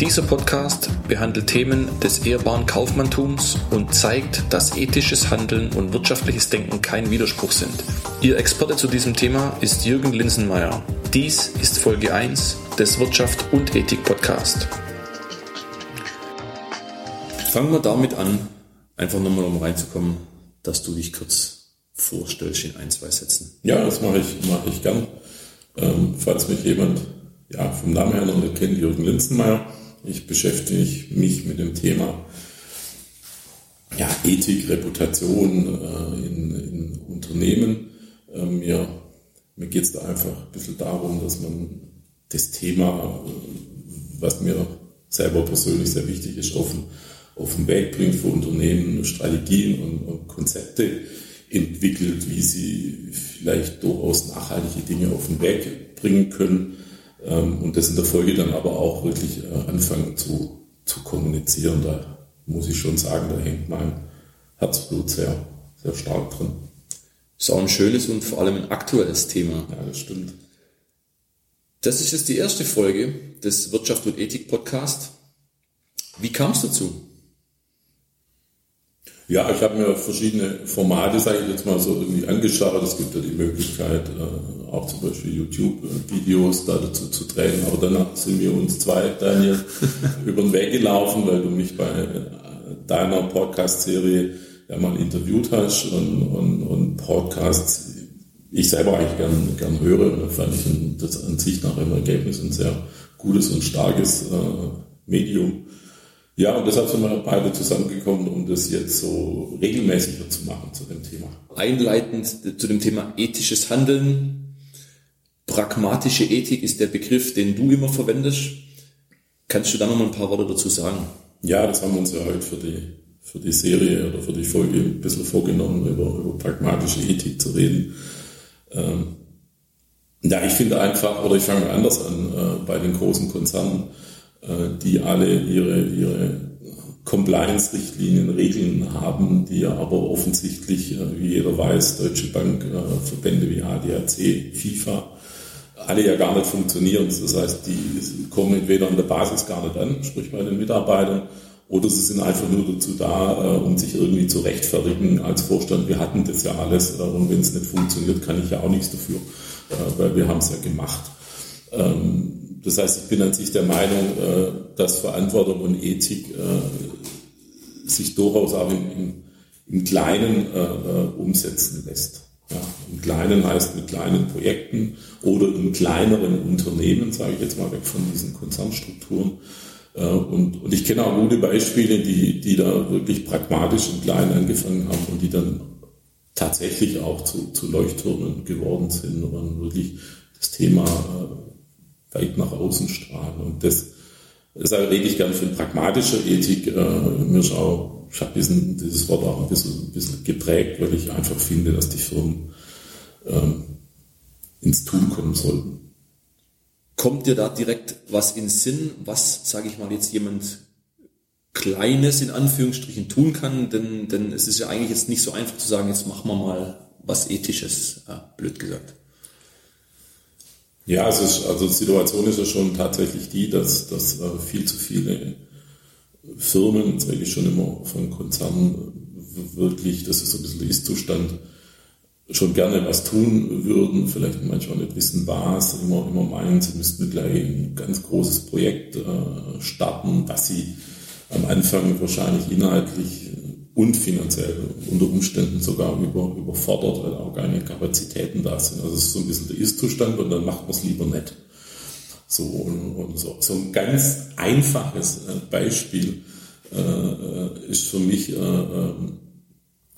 Dieser Podcast behandelt Themen des ehrbaren Kaufmanntums und zeigt, dass ethisches Handeln und wirtschaftliches Denken kein Widerspruch sind. Ihr Experte zu diesem Thema ist Jürgen Linsenmeier. Dies ist Folge 1 des Wirtschaft und Ethik Podcast. Fangen wir damit an, einfach nochmal um reinzukommen, dass du dich kurz vorstellst in ein, zwei Sätzen. Ja, das mache ich, mache ich gern. Ähm, falls mich jemand ja, vom Namen her noch kennt, Jürgen Linsenmeier. Ich beschäftige mich mit dem Thema ja, Ethik, Reputation äh, in, in, Unternehmen. Äh, mir mir geht es da einfach ein bisschen darum, dass man das Thema, was mir selber persönlich sehr wichtig ist, auf den, auf den Weg bringt für Unternehmen, Strategien und, und Konzepte entwickelt, wie sie vielleicht durchaus nachhaltige Dinge auf den Weg bringen können und das in der Folge dann aber auch wirklich äh, anfangen zu, zu kommunizieren. Da muss ich schon sagen, da hängt mein Herzblut sehr, sehr stark drin. Das ist auch ein schönes und vor allem ein aktuelles Thema. Ja, das stimmt. Das ist jetzt die erste Folge des Wirtschaft und Ethik Podcast. Wie kam es dazu? Ja, ich habe mir verschiedene Formate, sage ich jetzt mal so, irgendwie angeschaut. Es gibt ja die Möglichkeit, äh, auch zum Beispiel YouTube-Videos da dazu zu drehen. Aber dann sind wir uns zwei, Daniel, über den Weg gelaufen, weil du mich bei deiner Podcast-Serie ja mal interviewt hast und, und, und Podcasts ich selber eigentlich gern, gern höre. Und da fand ich das an sich nach einem Ergebnis ein sehr gutes und starkes äh, Medium. Ja, und deshalb sind wir beide zusammengekommen, um das jetzt so regelmäßiger zu machen zu dem Thema. Einleitend zu dem Thema ethisches Handeln. Pragmatische Ethik ist der Begriff, den du immer verwendest. Kannst du da noch mal ein paar Worte dazu sagen? Ja, das haben wir uns ja heute für die, für die Serie oder für die Folge ein bisschen vorgenommen, über, über pragmatische Ethik zu reden. Ähm, ja, ich finde einfach, oder ich fange anders an, äh, bei den großen Konzernen die alle ihre, ihre Compliance-Richtlinien, Regeln haben, die aber offensichtlich, äh, wie jeder weiß, Deutsche Bank, äh, Verbände wie ADAC, FIFA, alle ja gar nicht funktionieren. Das heißt, die kommen entweder an der Basis gar nicht an, sprich bei den Mitarbeitern, oder sie sind einfach nur dazu da, um sich irgendwie zu rechtfertigen als Vorstand. Wir hatten das ja alles und wenn es nicht funktioniert, kann ich ja auch nichts dafür, weil wir haben es ja gemacht. Ähm, das heißt, ich bin an sich der Meinung, äh, dass Verantwortung und Ethik äh, sich durchaus auch im, im Kleinen äh, umsetzen lässt. Ja, Im Kleinen heißt mit kleinen Projekten oder in kleineren Unternehmen, sage ich jetzt mal weg von diesen Konzernstrukturen. Und, und ich kenne auch gute Beispiele, die, die da wirklich pragmatisch und klein angefangen haben und die dann tatsächlich auch zu, zu Leuchttürmen geworden sind und wirklich das Thema weit nach außen strahlen. Und das, deshalb rede ich gerne von pragmatischer Ethik. Äh, mir ist auch, ich habe diesen, dieses Wort auch ein bisschen, ein bisschen geprägt, weil ich einfach finde, dass die Firmen ähm, ins Tun kommen sollten. Kommt dir da direkt was in Sinn, was, sage ich mal, jetzt jemand Kleines in Anführungsstrichen tun kann? Denn, denn es ist ja eigentlich jetzt nicht so einfach zu sagen, jetzt machen wir mal was Ethisches, ja, blöd gesagt. Ja, ist, also die Situation ist ja schon tatsächlich die, dass, dass äh, viel zu viele Firmen, jetzt rede ich schon immer von Konzernen, wirklich, das ist so ein bisschen der Ist-Zustand, schon gerne was tun würden, vielleicht manchmal nicht wissen was, immer, immer meinen, sie müssten gleich ein ganz großes Projekt äh, starten, was sie am Anfang wahrscheinlich inhaltlich und finanziell unter Umständen sogar über, überfordert, weil auch keine Kapazitäten da sind. Also es ist so ein bisschen der Ist-Zustand und dann macht man es lieber nicht. So, und, und so, so ein ganz einfaches äh, Beispiel äh, ist für mich äh, ähm,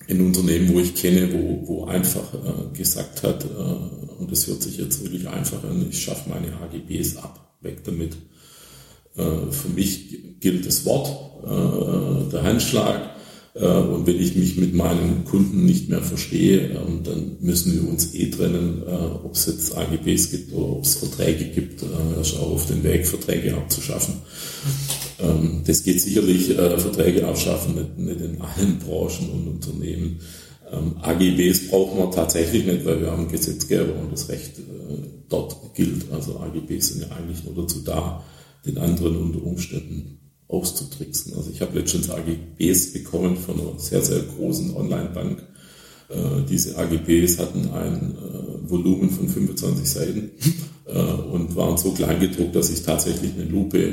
ein Unternehmen, wo ich kenne, wo, wo einfach äh, gesagt hat, äh, und das hört sich jetzt wirklich einfach an, ich schaffe meine AGBs ab, weg damit. Äh, für mich gilt das Wort, der Handschlag, Äh, und wenn ich mich mit meinen Kunden nicht mehr verstehe, ähm, dann müssen wir uns eh trennen, äh, ob es jetzt AGBs gibt oder ob es Verträge gibt. Er ist auch auf den Weg, Verträge abzuschaffen. Ähm, das geht sicherlich, Verträge abschaffen, nicht, nicht in allen Branchen und Unternehmen. Ähm, AGBs brauchen wir tatsächlich nicht, weil wir haben Gesetzgeber und das Recht dort gilt. Also AGBs sind ja eigentlich nur dazu da, den anderen unter Umständen auszutricksen. Also ich habe letztens AGBs bekommen von einer sehr, sehr großen Online-Bank. Äh, diese AGBs hatten ein äh, Volumen von 25 Seiten äh, und waren so klein gedruckt, dass ich tatsächlich eine Lupe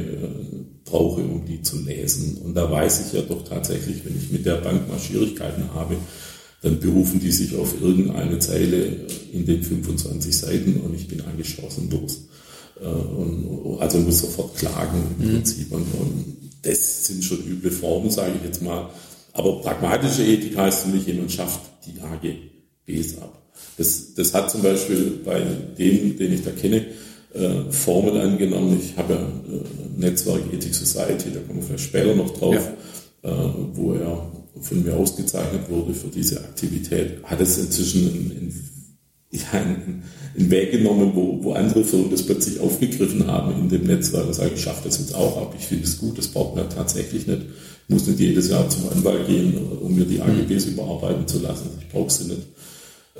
brauche, um die zu lesen. Und da weiß ich ja doch tatsächlich, wenn ich mit der Bank mal Schwierigkeiten habe, dann berufen die sich auf irgendeine Zeile in den 25 Seiten und ich bin chancenlos. Äh, und, also muss sofort klagen im mhm. Prinzip. Und, und das sind schon üble Formen, sage ich jetzt mal. Aber pragmatische Ethik heißt mich, jemand schafft die AGBs ab. Das, das hat zum Beispiel bei dem, den ich da kenne, äh, Formen angenommen. Ich habe ein äh, Netzwerk Ethic Society, da kommen wir vielleicht später noch drauf, ja. äh, wo er von mir ausgezeichnet wurde für diese Aktivität. Hat es inzwischen in, in ja, einen, Weg genommen, wo, wo andere Firmen das plötzlich aufgegriffen haben in dem Netzwerk und sagen, ich schaffe das jetzt auch ab, ich finde es gut, das braucht man tatsächlich nicht. Ich muss nicht jedes Jahr zum Anwalt gehen, um mir die AGBs mhm. überarbeiten zu lassen. Ich brauche sie nicht.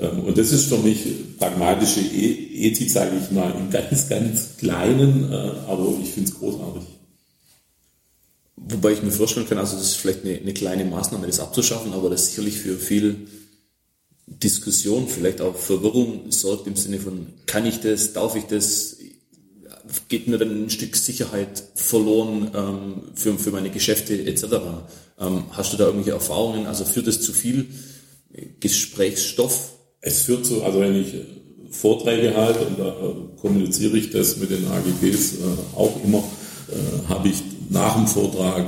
Ähm, und das ist für mich pragmatische e-, Ethik, sage ich mal, im ganz, ganz Kleinen, äh, aber ich finde es großartig. Wobei ich mir vorstellen kann, also das ist vielleicht eine, eine kleine Maßnahme, das abzuschaffen, aber das sicherlich für viel Diskussion, vielleicht auch Verwirrung sorgt im Sinne von, kann ich das, darf ich das, geht mir dann ein Stück Sicherheit verloren ähm, für, für meine Geschäfte etc. Ähm, hast du da irgendwelche Erfahrungen? Also führt es zu viel Gesprächsstoff? Es führt zu, also wenn ich Vorträge halte und da äh, kommuniziere ich das mit den AGBs äh, auch immer, äh, habe ich nach dem Vortrag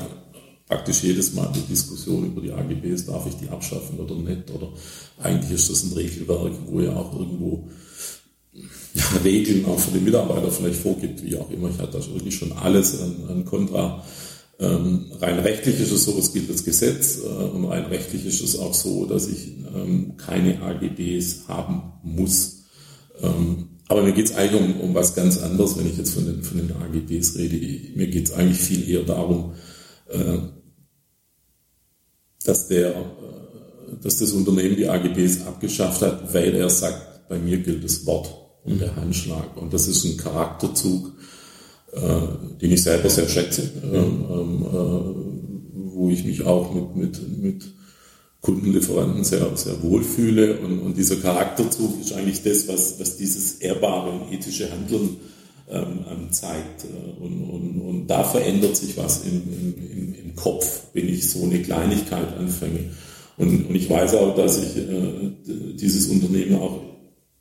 praktisch jedes Mal die Diskussion über die AGBs, darf ich die abschaffen oder nicht, oder eigentlich ist das ein Regelwerk, wo ja auch irgendwo ja, Regeln auch für die Mitarbeiter vielleicht vorgibt, wie auch immer. Ich hatte da wirklich schon alles an, an Kontra. Ähm, rein rechtlich ist es so, es gilt das Gesetz äh, und rein rechtlich ist es auch so, dass ich ähm, keine AGBs haben muss. Ähm, aber mir geht es eigentlich um, um was ganz anderes, wenn ich jetzt von den, von den AGBs rede. Mir geht es eigentlich viel eher darum, äh, dass, der, äh, dass das Unternehmen die AGBs abgeschafft hat, weil er sagt, bei mir gilt das Wort und der Handschlag. Und das ist ein Charakterzug, äh, den ich selber sehr schätze, ähm, ähm, äh, wo ich mich auch mit, mit, mit Kundenlieferanten sehr, sehr wohl fühle. Und, und dieser Charakterzug ist eigentlich das, was, was dieses ehrbare und ethische Handeln ähm, zeigt. Äh, und, und, und da verändert sich was im, im, im Kopf, wenn ich so eine Kleinigkeit anfange. Und, und ich weiß auch, dass sich äh, dieses Unternehmen auch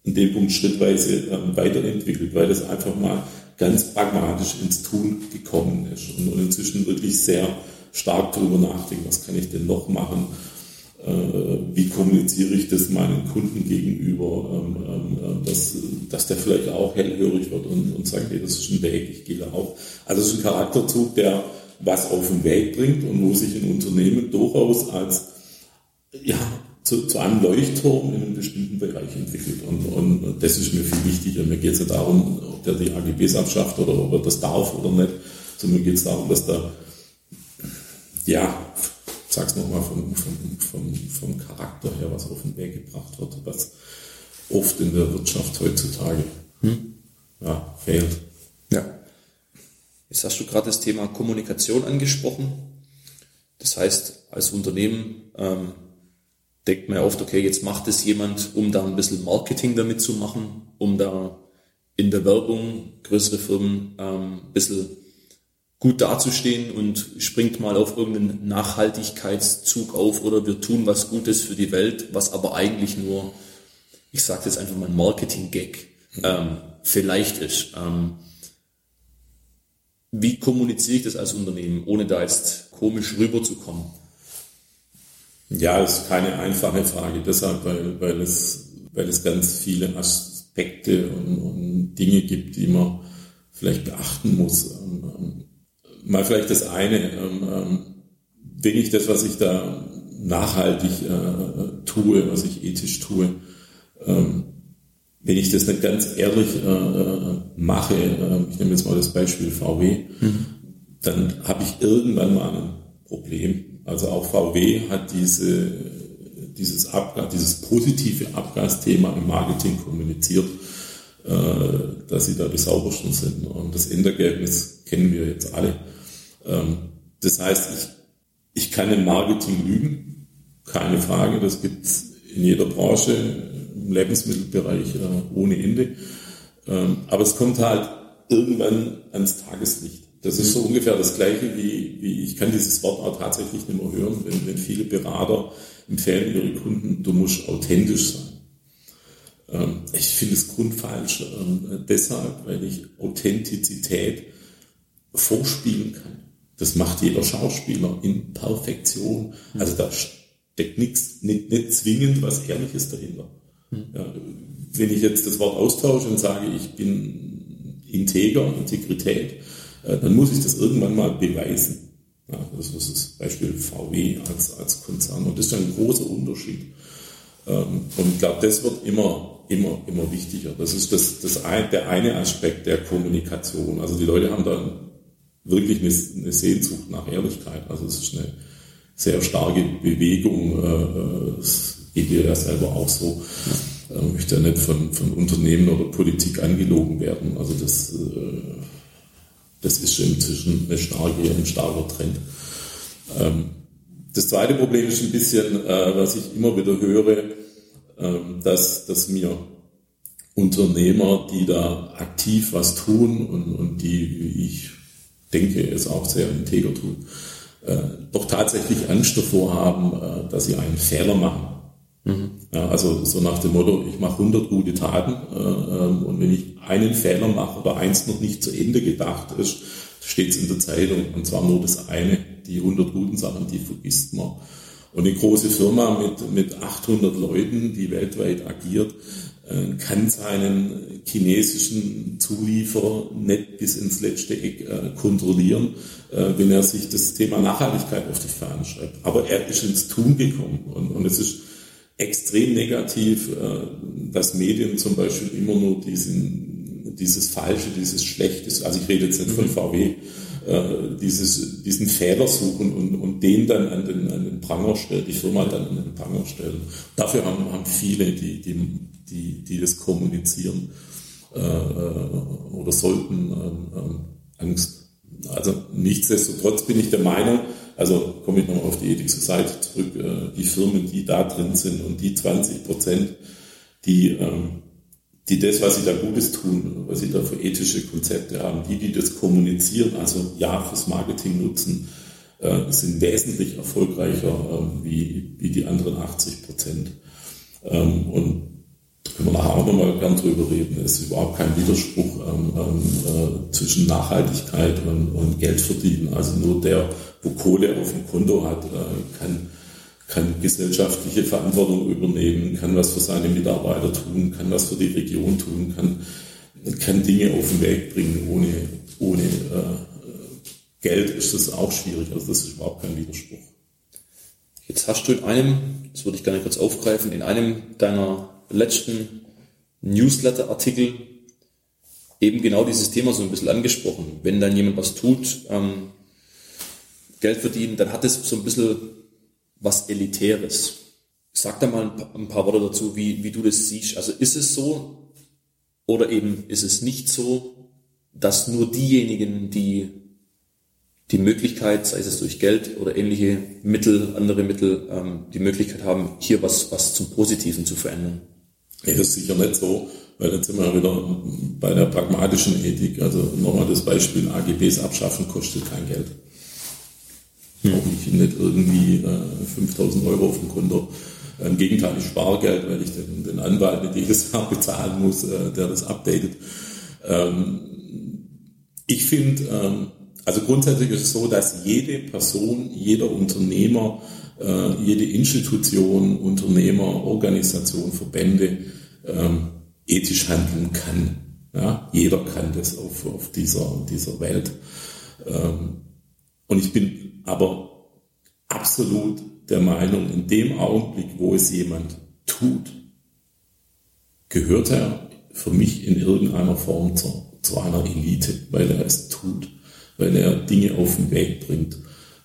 in dem Punkt schrittweise äh, weiterentwickelt, weil es einfach mal ganz pragmatisch ins Tun gekommen ist und, und inzwischen wirklich sehr stark darüber nachdenkt, was kann ich denn noch machen, wie kommuniziere ich das meinen Kunden gegenüber, ähm, ähm, dass, dass der vielleicht auch hellhörig wird und, und sagt, hey, das ist ein Weg, ich gehe da auch. Also es ist ein Charakterzug, der was auf den Weg bringt und wo sich ein Unternehmen durchaus als ja, zu, zu einem Leuchtturm in einem bestimmten Bereich entwickelt. Und, und das ist mir viel wichtiger. Mir geht es ja darum, ob der die AGBs abschafft oder ob er das darf oder nicht. Sondern mir geht es darum, dass da ja, sag's nochmal, vom, vom, vom, vom Charakter her, was auf den Weg gebracht wird, was oft in der Wirtschaft heutzutage hm? ja, fehlt. Ja. Jetzt hast du gerade das Thema Kommunikation angesprochen. Das heißt, als Unternehmen ähm, denkt man ja oft, okay, jetzt macht es jemand, um da ein bisschen Marketing damit zu machen, um da in der Werbung größere Firmen ähm, ein bisschen gut dazustehen und springt mal auf irgendeinen Nachhaltigkeitszug auf oder wir tun was Gutes für die Welt, was aber eigentlich nur, ich sage jetzt einfach mal ein Marketing-Gag, ähm, vielleicht ist. Ähm, wie kommuniziere ich das als Unternehmen, ohne da jetzt komisch rüberzukommen? Ja, ist keine einfache Frage, deshalb, weil, weil, es, weil es ganz viele Aspekte und, und Dinge gibt, die man vielleicht beachten muss. Ähm, mal vielleicht das eine, ähm, ähm, wenn ich das, was ich da nachhaltig äh, tue, was ich ethisch tue. Ähm, wenn ich das nicht ganz ehrlich äh, äh mache, äh, ich nehme jetzt mal das Beispiel VW, mhm. dann habe ich irgendwann mal ein Problem. Also auch VW hat diese, dieses, Abgas, dieses positive Abgasthema im Marketing kommuniziert, äh, dass sie da die saubersten sind. Und das Endergebnis kennen wir jetzt alle. Ähm, das heißt, ich, ich kann im Marketing lügen, keine Frage, das gibt es in jeder Branche, im Lebensmittelbereich äh, ohne Ende. Ähm, aber es kommt halt irgendwann ans Tageslicht. Das ist so mhm. ungefähr das Gleiche wie, wie ich kann dieses Wort auch tatsächlich nicht mehr hören, wenn, wenn viele Berater empfehlen ihre Kunden, du musst authentisch sein. Ähm, ich finde es grundfalsch, ähm, deshalb, weil ich Authentizität vorspielen kann. Das macht jeder Schauspieler in Perfektion. Also da steckt nichts, nicht, nicht zwingend was Ehrliches dahinter. Hm. Ja, wenn ich jetzt das Wort austausche und sage, ich bin integer, Integrität, äh, dann muss ich das irgendwann mal beweisen. Ja, das ist das Beispiel VW als, als Konzern. Und das ist ein großer Unterschied. Ähm, und ich glaube, das wird immer, immer, immer wichtiger. Das ist das, das ein, der eine Aspekt der Kommunikation. Also die Leute haben da wirklich eine, eine Sehnsucht nach Ehrlichkeit. Also es ist eine sehr starke Bewegung. Äh, es geht dir ja selber auch so. Ich möchte ja nicht von, von Unternehmen oder Politik angelogen werden. Also das, äh, das ist inzwischen eine starke, ein starker Trend. Ähm, das zweite Problem ist ein bisschen, äh, was ich immer wieder höre, ähm, dass, dass mir Unternehmer, die da aktiv was tun und, und die, wie ich denke, es auch sehr integer tun, äh, doch tatsächlich Angst davor haben, dass sie einen Fehler machen. Mhm. Ja, also so nach dem Motto, ich mache 100 gute Taten äh, ähm, und wenn ich einen Fehler mache oder eins noch nicht zu Ende gedacht ist, steht es in der Zeitung und zwar nur das eine, die 100 guten Sachen, die vergisst man. Und eine große Firma mit, mit 800 Leuten, die weltweit agiert, äh, kann seinen chinesischen Zulieferer nicht bis ins letzte Eck äh, kontrollieren, äh, wenn er sich das Thema Nachhaltigkeit auf die Fahnen schreibt. Aber er ist ins Tun gekommen und, und es ist extrem negativ, dass Medien zum Beispiel immer nur diesen, dieses Falsche, dieses Schlechtes, also ich rede jetzt nicht von mhm. VW, äh, dieses, diesen Fehler suchen und, und den dann an den, an den Pranger stellen, die Firma dann an den Pranger stellen. Dafür haben, haben viele, die, die, die, die das kommunizieren äh, oder sollten, ähm, Angst. Also nichtsdestotrotz bin ich der Meinung, also komme ich nochmal auf die Ethik Society zurück, äh, die Firmen, die da drin sind und die 20 Prozent, die, ähm, die das, was sie da Gutes tun, was sie da für ethische Konzepte haben, die, die das kommunizieren, also ja fürs Marketing nutzen, äh, sind wesentlich erfolgreicher ähm, wie, wie die anderen 80 Prozent. Ähm, und können wir nachher auch nochmal gern drüber reden. Es ist überhaupt kein Widerspruch ähm, äh, zwischen Nachhaltigkeit und, und Geld verdienen. Also nur der wo Kohle auf dem Konto hat, äh, kann, kann gesellschaftliche Verantwortung übernehmen, kann was für seine Mitarbeiter tun, kann was für die Region tun, kann, kann Dinge auf den Weg bringen. Ohne, ohne äh, Geld ist das auch schwierig. Also das ist überhaupt kein Widerspruch. Jetzt hast du in einem, das würde ich gerne kurz aufgreifen, in einem deiner letzten Newsletter-Artikel eben genau dieses Thema so ein bisschen angesprochen. Wenn dann jemand was tut, ähm, Geld verdienen, dann hat es so ein bisschen was Elitäres. Sag da mal ein paar, Worte dazu, wie, wie du das siehst. Also ist es so oder eben ist es nicht so, dass nur diejenigen, die die Möglichkeit, sei es durch Geld oder ähnliche Mittel, andere Mittel, ähm, die Möglichkeit haben, hier was, was zum Positiven zu verändern. Ja, das ist sicher nicht so, weil jetzt sind wir wieder bei der pragmatischen Ethik. Also nochmal das Beispiel AGBs abschaffen kostet kein Geld. Hm. Auch nicht, nicht irgendwie äh, 5000 Euro auf dem Konto. Im Gegenteil, ich spare Geld, weil ich den, den Anwalt nicht jedes Jahr bezahlen muss, äh, der das updatet. Ähm, ich finde, ähm, also grundsätzlich ist es so, dass jede Person, jeder Unternehmer, äh, jede Institution, Unternehmer, Organisation, Verbände ähm, ethisch handeln kann. Ja? Jeder kann das auf, auf dieser, dieser Welt. Ähm, und ich bin aber absolut der Meinung, in dem Augenblick, wo es jemand tut, gehört er für mich in irgendeiner Form zu, zu einer Elite, weil er es tut, weil er Dinge auf den Weg bringt.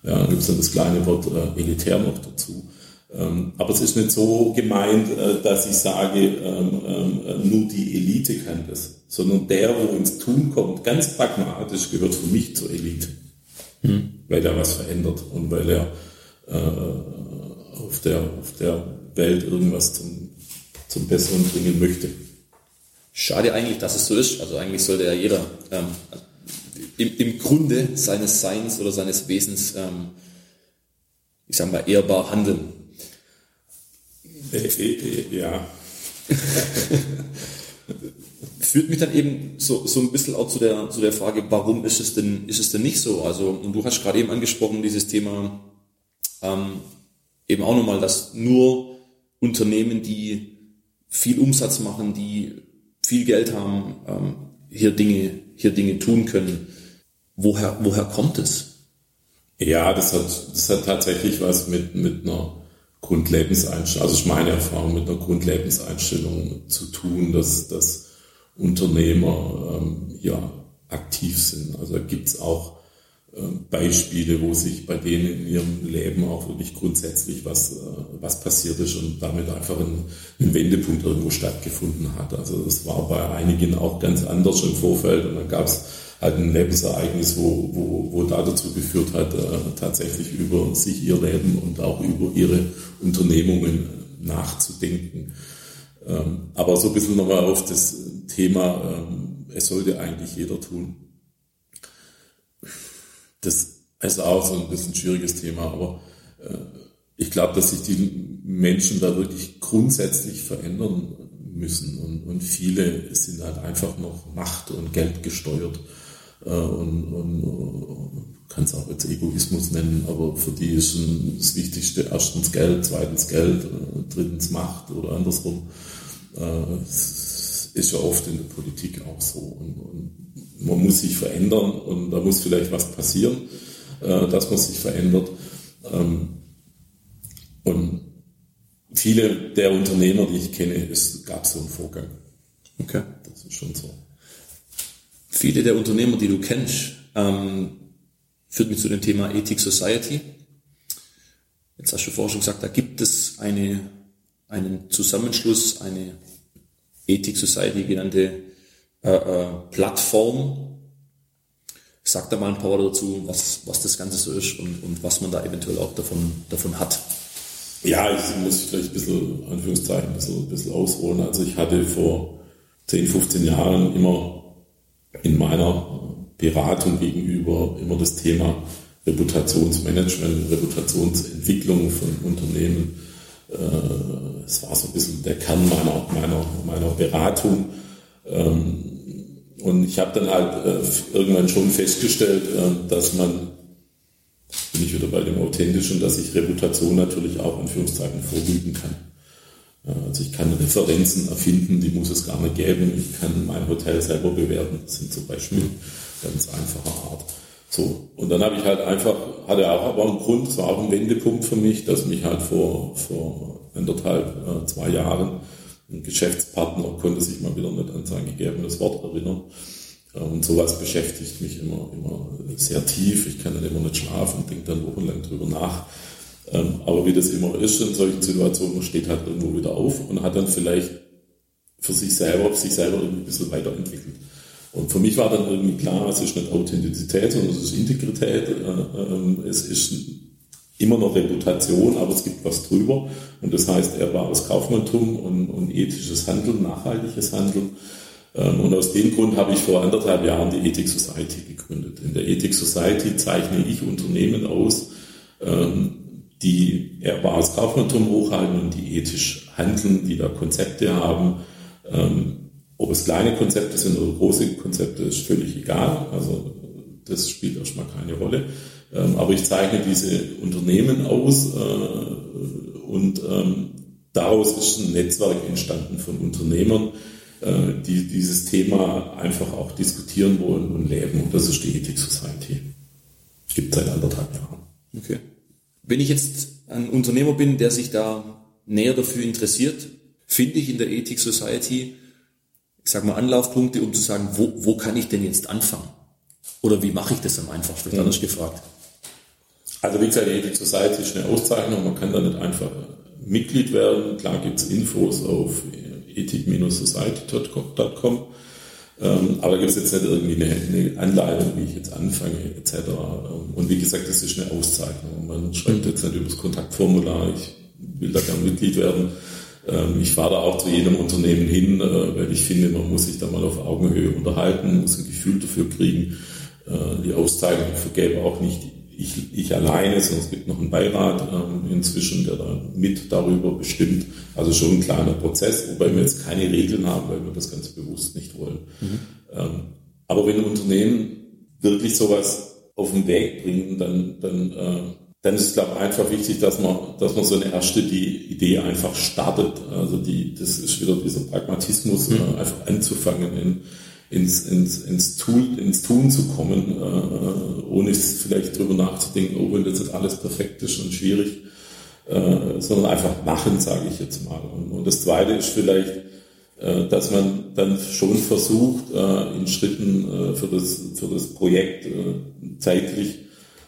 Ja, dann gibt es dann das kleine Wort äh, elitär noch dazu. Ähm, aber es ist nicht so gemeint, äh, dass ich sage, ähm, ähm, nur die Elite kann das, sondern der, wo ins Tun kommt, ganz pragmatisch gehört für mich zur Elite. Hm. Weil er was verändert und weil er äh, auf, der, auf der Welt irgendwas zum, zum Besseren bringen möchte. Schade eigentlich, dass es so ist. Also eigentlich sollte ja jeder ähm, im, im Grunde seines Seins oder seines Wesens, ähm, ich sage mal, ehrbar handeln. Äh, äh, äh, ja. Führt mich dann eben so, so ein bisschen auch zu der, zu der Frage, warum ist es denn, ist es denn nicht so? Also, und du hast gerade eben angesprochen, dieses Thema, ähm, eben auch nochmal, dass nur Unternehmen, die viel Umsatz machen, die viel Geld haben, ähm, hier Dinge, hier Dinge tun können. Woher, woher kommt es? Ja, das hat, das hat tatsächlich was mit, mit einer Grundlebenseinstellung, also ich meine Erfahrung mit einer Grundlebenseinstellung zu tun, dass, dass Unternehmer ähm, ja aktiv sind. Also da gibt's auch ähm, Beispiele, wo sich bei denen in ihrem Leben auch wirklich grundsätzlich was, äh, was passiert ist und damit einfach ein, ein Wendepunkt irgendwo stattgefunden hat. Also das war bei einigen auch ganz anders im Vorfeld und dann gab es halt ein Lebensereignis, wo, wo, wo da dazu geführt hat, äh, tatsächlich über sich ihr Leben und auch über ihre Unternehmungen nachzudenken. Ähm, aber so ein bisschen nochmal auf das Thema, ähm, es sollte eigentlich jeder tun. Das ist auch so ein bisschen schwieriges Thema, aber äh, ich glaube, dass sich die Menschen da wirklich grundsätzlich verändern müssen und, und viele sind halt einfach noch Macht und Geld gesteuert äh, und, und kann es auch jetzt Egoismus nennen, aber für die ist das Wichtigste erstens Geld, zweitens Geld, äh, drittens Macht oder andersrum. Äh, ist ja oft in der Politik auch so. Und, und man muss sich verändern und da muss vielleicht was passieren, äh, dass man sich verändert. Ähm, und viele der Unternehmer, die ich kenne, es gab so einen Vorgang. Okay. Das ist schon so. Viele der Unternehmer, die du kennst, ähm, führt mich zu dem Thema Ethic Society. Jetzt hast du vorher schon gesagt, da gibt es eine, einen Zusammenschluss, eine Ethic Society genannte äh, äh, Plattform. Sag da mal ein paar Worte dazu, was, was das Ganze so ist und, und was man da eventuell auch davon, davon hat. Ja, ich muss vielleicht ein bisschen, Anführungszeichen, ein bisschen, ein bisschen ausholen. Also ich hatte vor 10, 15 Jahren immer in meiner Beratung gegenüber immer das Thema Reputationsmanagement, Reputationsentwicklung von Unternehmen. Äh, es war so ein bisschen der Kern meiner, meiner, meiner Beratung. Ähm, und ich habe dann halt äh, irgendwann schon festgestellt, äh, dass man, bin ich wieder bei dem Authentischen, dass ich Reputation natürlich auch in Führungszeichen vorüben kann. Also ich kann Referenzen erfinden, die muss es gar nicht geben. Ich kann mein Hotel selber bewerten. Das sind zum Beispiel ganz einfache Art. So. Und dann habe ich halt einfach, hatte auch aber einen Grund, es war auch ein Wendepunkt für mich, dass mich halt vor, vor anderthalb, äh, zwei Jahren ein Geschäftspartner konnte sich mal wieder nicht an sein gegebenes Wort erinnern. Äh, und sowas beschäftigt mich immer, immer sehr tief. Ich kann dann immer nicht schlafen denke dann wochenlang drüber nach. Ähm, aber wie das immer ist in solchen Situationen, man steht halt irgendwo wieder auf und hat dann vielleicht für sich selber, sich selber irgendwie ein bisschen weiterentwickelt. Und für mich war dann irgendwie klar, es ist nicht Authentizität, sondern es ist Integrität. Äh, ähm, es ist immer noch Reputation, aber es gibt was drüber. Und das heißt, er war aus Kaufmanntum und, und ethisches Handeln, nachhaltiges Handeln. Ähm, und aus dem Grund habe ich vor anderthalb Jahren die Ethic Society gegründet. In der Ethic Society zeichne ich Unternehmen aus, die erbares Kaufmanntum hochhalten und die ethisch handeln, die da Konzepte haben. Ob es kleine Konzepte sind oder große Konzepte, ist völlig egal. Also das spielt erstmal keine Rolle. Ähm, aber ich zeichne diese Unternehmen aus äh, und ähm, daraus ist ein Netzwerk entstanden von Unternehmern, äh, die dieses Thema einfach auch diskutieren wollen und leben. Und das ist die Ethic Society. Gibt seit anderthalb Jahren. Okay. Wenn ich jetzt ein Unternehmer bin, der sich da näher dafür interessiert, finde ich in der Ethik Society, ich sag mal, Anlaufpunkte, um zu sagen, wo, wo kann ich denn jetzt anfangen? Oder wie mache ich das am einfachsten? Mhm. Anders gefragt. Also wie gesagt, die Ethik Society ist eine Auszeichnung, man kann da nicht einfach Mitglied werden. Klar gibt es Infos auf ethik-society.com. Ähm, aber da gibt es jetzt nicht irgendwie eine, eine, Anleitung, wie ich jetzt anfange, etc. Ähm, und wie gesagt, das ist eine Auszeichnung. Man schreibt jetzt nicht über das Kontaktformular, ich will da gerne Mitglied werden. Ähm, ich fahre da auch zu jedem Unternehmen hin, äh, weil ich finde, man muss sich da mal auf Augenhöhe unterhalten, muss ein Gefühl dafür kriegen. Äh, die Auszeichnung vergäbe auch nicht ich, ich alleine, sondern es gibt noch einen Beirat ähm, inzwischen, der da mit darüber bestimmt. Also schon ein kleiner Prozess, wobei wir jetzt keine Regeln haben, weil wir das ganz bewusst nicht wollen. Mhm. Ähm, aber wenn ein Unternehmen wirklich sowas auf den Weg bringen, dann, dann, äh, dann ist es, glaube ich, einfach wichtig, dass man, dass man so eine erste die Idee einfach startet. Also die, das ist wieder dieser Pragmatismus, mhm. äh, einfach anzufangen in, ins, ins, ins, Tool, ins Tun zu kommen, äh, ohne vielleicht drüber nachzudenken, oh, wenn das jetzt alles perfekt ist und schwierig, äh, sondern einfach machen, sage ich jetzt mal. Und, und das Zweite ist vielleicht, äh, dass man dann schon versucht, äh, in Schritten äh, für, das, für das Projekt äh, zeitlich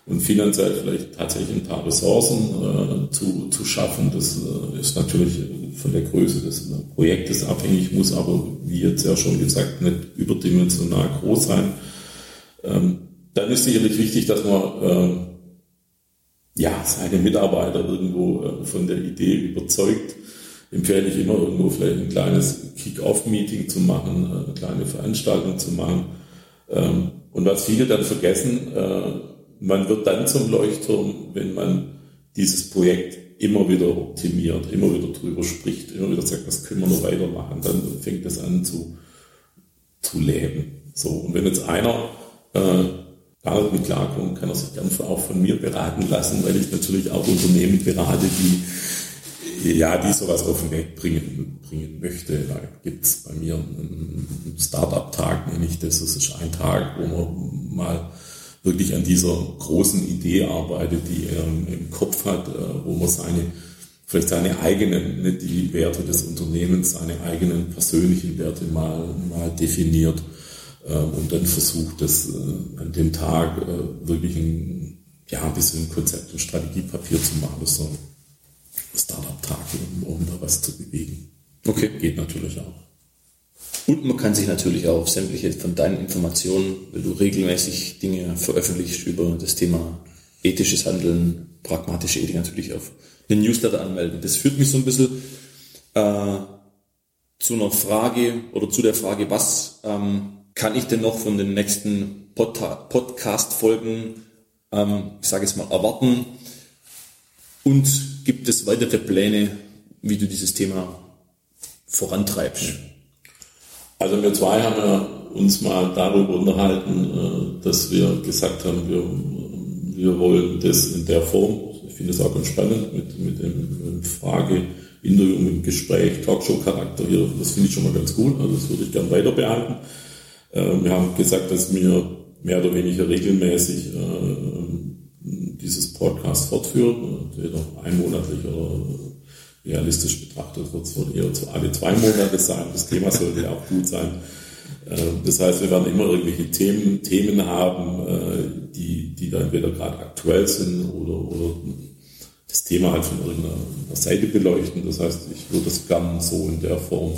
und finanziell vielleicht tatsächlich ein paar Ressourcen zu, zu schaffen. Das ist natürlich von der Größe des Projektes abhängig, muss aber, wie jetzt ja schon gesagt, nicht überdimensional groß sein. Ähm, dann ist sicherlich wichtig, dass man ähm, ja, seine Mitarbeiter irgendwo äh, von der Idee überzeugt. Empfehle ich immer irgendwo vielleicht ein kleines Kick-Off-Meeting zu machen, äh, eine kleine Veranstaltung zu machen. Ähm, und was viele dann vergessen, äh, man wird dann zum Leuchtturm, wenn man dieses Projekt immer wieder optimiert, immer wieder drüber spricht, immer wieder sagt, was können wir noch weitermachen, dann fängt das an zu, zu leben. So, und wenn jetzt einer äh, gar nicht mit klarkommt, kann er sich gern auch von mir beraten lassen, weil ich natürlich auch Unternehmen berate, die ja, die sowas auf den Weg bringen, bringen möchte. Da gibt's bei mir einen Startup-Tag, nenne ich das. Das ist ein Tag, wo man mal wirklich an dieser großen Idee arbeitet, die er im Kopf hat, äh, wo man seine, vielleicht seine eigenen, nicht die Werte des Unternehmens, seine eigenen persönlichen Werte mal, mal definiert ähm, und dann versucht, das äh, an dem Tag äh, wirklich ein, ja, ein bisschen Konzept- und Strategiepapier zu machen. Das ist so ein Startup-Tag, um, um da was zu bewegen. Okay. Geht natürlich auch. Und man kann sich natürlich auch auf sämtliche von deinen Informationen, weil du regelmäßig Dinge veröffentlichst über das Thema ethisches Handeln, pragmatische Ethik natürlich auf den Newsletter anmelden. Das führt mich so ein bisschen äh, zu einer Frage oder zu der Frage, was ähm, kann ich denn noch von den nächsten Pod Podcast-Folgen, ähm, ich sage es mal, erwarten? Und gibt es weitere Pläne, wie du dieses Thema vorantreibst? Also wir zwei haben ja uns mal darüber unterhalten, äh, dass wir gesagt haben, wir, wir wollen das in der Form, ich finde es auch ganz spannend, mit, mit dem Frage, Interview, mit dem Gespräch, Talkshow-Charakter hier, das finde ich schon mal ganz gut, also das würde ich gerne weiter behalten. Äh, wir haben gesagt, dass wir mehr oder weniger regelmäßig äh, dieses Podcast fortführen, entweder einmonatlich oder realistisch betrachtet wird es wohl eher alle zwei Monate sein. Das Thema sollte ja auch gut sein. Äh, das heißt, wir werden immer irgendwelche Themen, Themen haben, äh, die, die dann entweder gerade aktuell sind oder, oder das Thema halt von irgendeiner Seite beleuchten. Das heißt, ich würde es gern so in der Form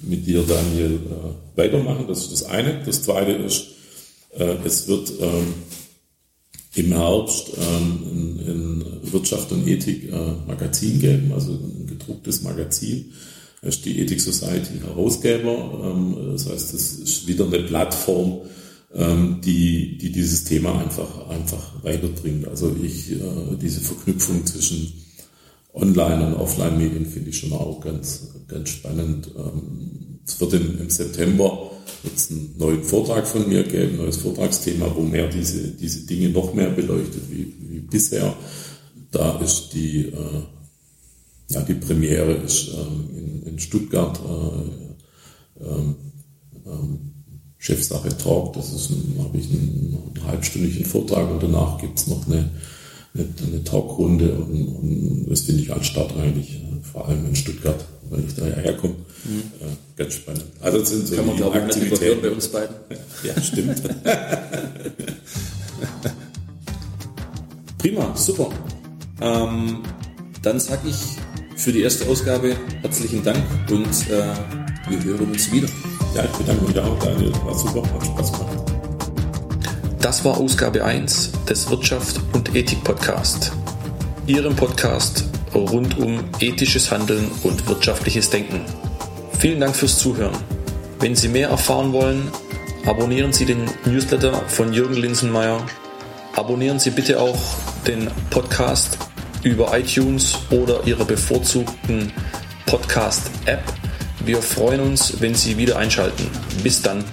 mit dir, Daniel, äh, weitermachen. Das ist das eine. Das zweite ist, es wird ähm, im Herbst ähm, in, Wirtschaft und Ethik äh, Magazin geben, also ein gedrucktes Magazin. Da ist die Ethik Society Herausgeber. Ähm, das heißt, es ist wieder eine Plattform, ähm, die, die dieses Thema einfach, einfach weiterbringt. Also ich, äh, diese Verknüpfung zwischen Online- und Offline-Medien finde ich schon auch ganz, ganz spannend. Ähm, es wird im, September es einen neuen Vortrag von mir geben, neues Vortragsthema, wo mehr diese, diese Dinge noch mehr beleuchtet wie, wie bisher. Da ist die, äh, ja, die Premiere ist ähm, in, in Stuttgart äh, ähm, ähm, Chefsache Talk. Das ist habe ich einen, einen halbstündigen Vortrag und danach gibt es noch eine, eine, eine Talkrunde und, und das finde ich als Stadt eigentlich, vor allem in Stuttgart, weil ich da ja herkomme, mhm. ganz spannend. Also das sind so Kann man glaube ich nicht überhören bei uns beiden. Ja, stimmt. Prima, super. Ähm, dann sage ich für die erste Ausgabe herzlichen Dank und äh, wir hören uns wieder. Ja, ich bedanke mich auch, Daniel. War super, hat Spaß gemacht. Das war Ausgabe 1 des Wirtschaft und Ethik Podcast. Ihrem Podcast rund um ethisches Handeln und wirtschaftliches Denken. Vielen Dank fürs Zuhören. Wenn Sie mehr erfahren wollen, abonnieren Sie den Newsletter von Jürgen Linsenmeier. Abonnieren Sie bitte auch den Podcast über iTunes oder Ihrer bevorzugten Podcast-App. Wir freuen uns, wenn Sie wieder einschalten. Bis dann.